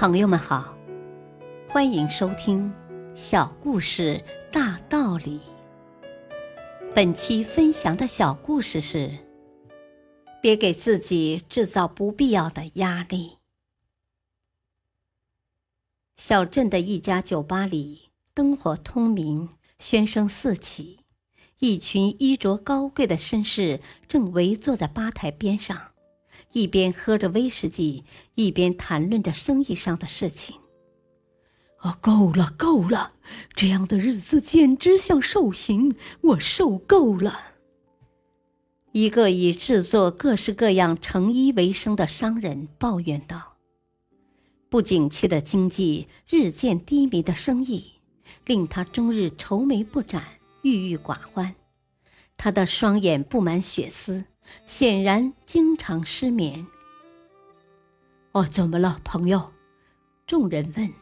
朋友们好，欢迎收听《小故事大道理》。本期分享的小故事是：别给自己制造不必要的压力。小镇的一家酒吧里，灯火通明，喧声四起，一群衣着高贵的绅士正围坐在吧台边上。一边喝着威士忌，一边谈论着生意上的事情。啊，够了，够了！这样的日子简直像受刑，我受够了。一个以制作各式各样成衣为生的商人抱怨道：“不景气的经济，日渐低迷的生意，令他终日愁眉不展，郁郁寡欢。他的双眼布满血丝。”显然经常失眠。哦，怎么了，朋友？众人问。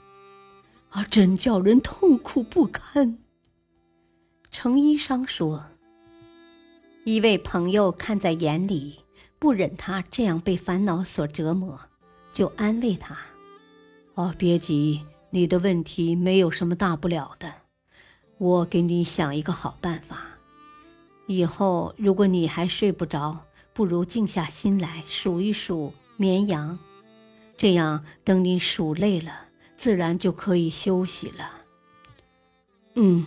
啊，真叫人痛苦不堪。程医生说。一位朋友看在眼里，不忍他这样被烦恼所折磨，就安慰他：“哦，别急，你的问题没有什么大不了的。我给你想一个好办法。”以后，如果你还睡不着，不如静下心来数一数绵羊，这样等你数累了，自然就可以休息了。嗯，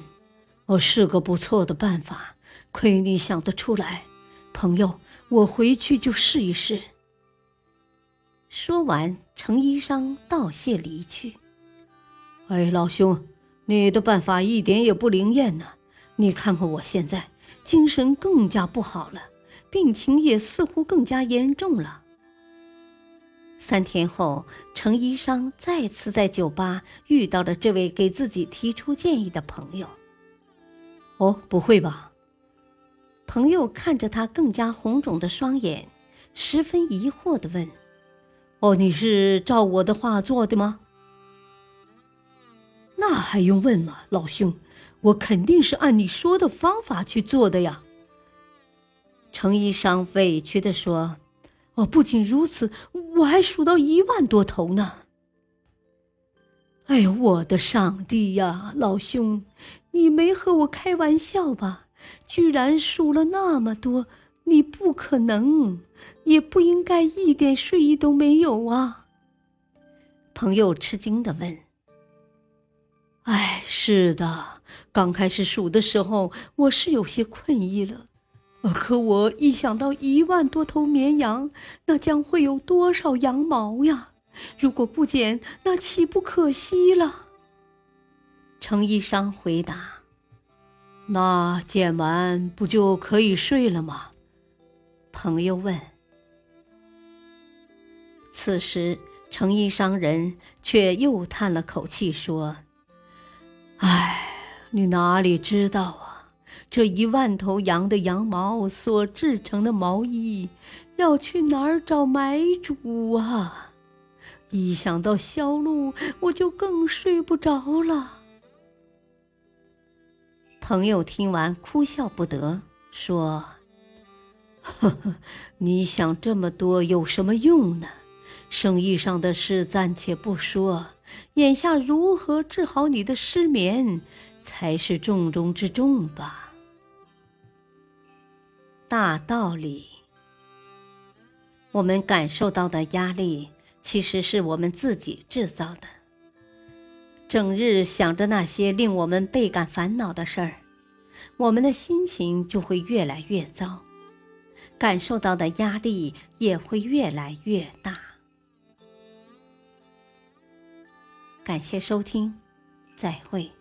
我是个不错的办法，亏你想得出来，朋友，我回去就试一试。说完，程医生道谢离去。哎，老兄，你的办法一点也不灵验呢，你看看我现在。精神更加不好了，病情也似乎更加严重了。三天后，程医生再次在酒吧遇到了这位给自己提出建议的朋友。哦，不会吧？朋友看着他更加红肿的双眼，十分疑惑地问：“哦，你是照我的话做的吗？”那还用问吗，老兄？我肯定是按你说的方法去做的呀。程医生委屈地说：“哦，不仅如此，我还数到一万多头呢。”哎呦，我的上帝呀，老兄，你没和我开玩笑吧？居然数了那么多，你不可能，也不应该一点睡意都没有啊！朋友吃惊地问。哎，是的，刚开始数的时候，我是有些困意了。可我一想到一万多头绵羊，那将会有多少羊毛呀？如果不剪，那岂不可惜了？程一商回答：“那剪完不就可以睡了吗？”朋友问。此时，程一商人却又叹了口气说。唉，你哪里知道啊？这一万头羊的羊毛所制成的毛衣，要去哪儿找买主啊？一想到销路，我就更睡不着了。朋友听完哭笑不得，说：“呵呵，你想这么多有什么用呢？生意上的事暂且不说。”眼下如何治好你的失眠，才是重中之重吧？大道理，我们感受到的压力，其实是我们自己制造的。整日想着那些令我们倍感烦恼的事儿，我们的心情就会越来越糟，感受到的压力也会越来越大。感谢收听，再会。